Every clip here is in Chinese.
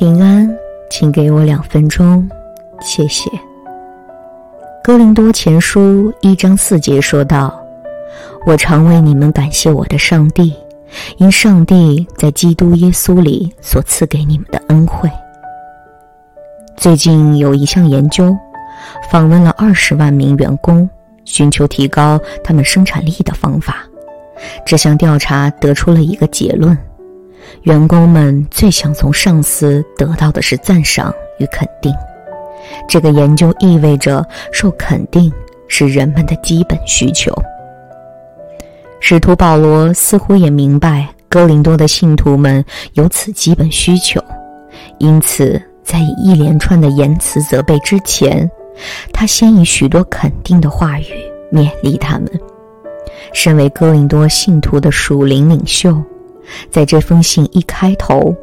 平安，请给我两分钟，谢谢。哥林多前书一章四节说道：“我常为你们感谢我的上帝，因上帝在基督耶稣里所赐给你们的恩惠。”最近有一项研究，访问了二十万名员工，寻求提高他们生产力的方法。这项调查得出了一个结论。员工们最想从上司得到的是赞赏与肯定。这个研究意味着受肯定是人们的基本需求。使徒保罗似乎也明白哥林多的信徒们有此基本需求，因此在以一连串的言辞责备之前，他先以许多肯定的话语勉励他们。身为哥林多信徒的属灵领袖。在这封信一开头，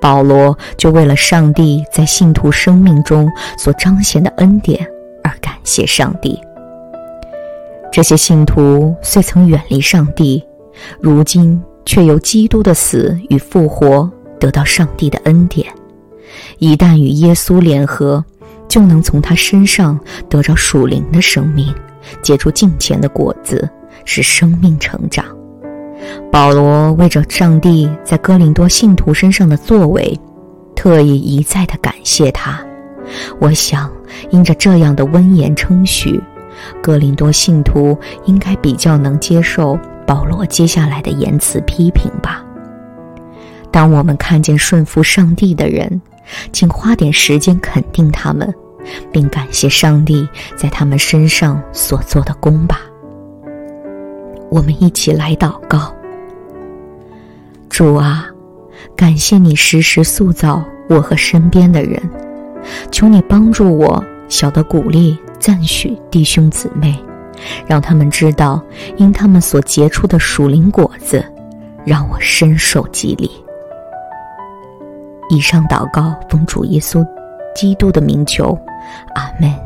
保罗就为了上帝在信徒生命中所彰显的恩典而感谢上帝。这些信徒虽曾远离上帝，如今却由基督的死与复活得到上帝的恩典。一旦与耶稣联合，就能从他身上得着属灵的生命，结出敬虔的果子，使生命成长。保罗为着上帝在哥林多信徒身上的作为，特意一再的感谢他。我想，因着这样的温言称许，哥林多信徒应该比较能接受保罗接下来的言辞批评吧。当我们看见顺服上帝的人，请花点时间肯定他们，并感谢上帝在他们身上所做的工吧。我们一起来祷告。主啊，感谢你时时塑造我和身边的人，求你帮助我，晓得鼓励赞许弟兄姊妹，让他们知道因他们所结出的属灵果子，让我深受激励。以上祷告奉主耶稣基督的名求，阿门。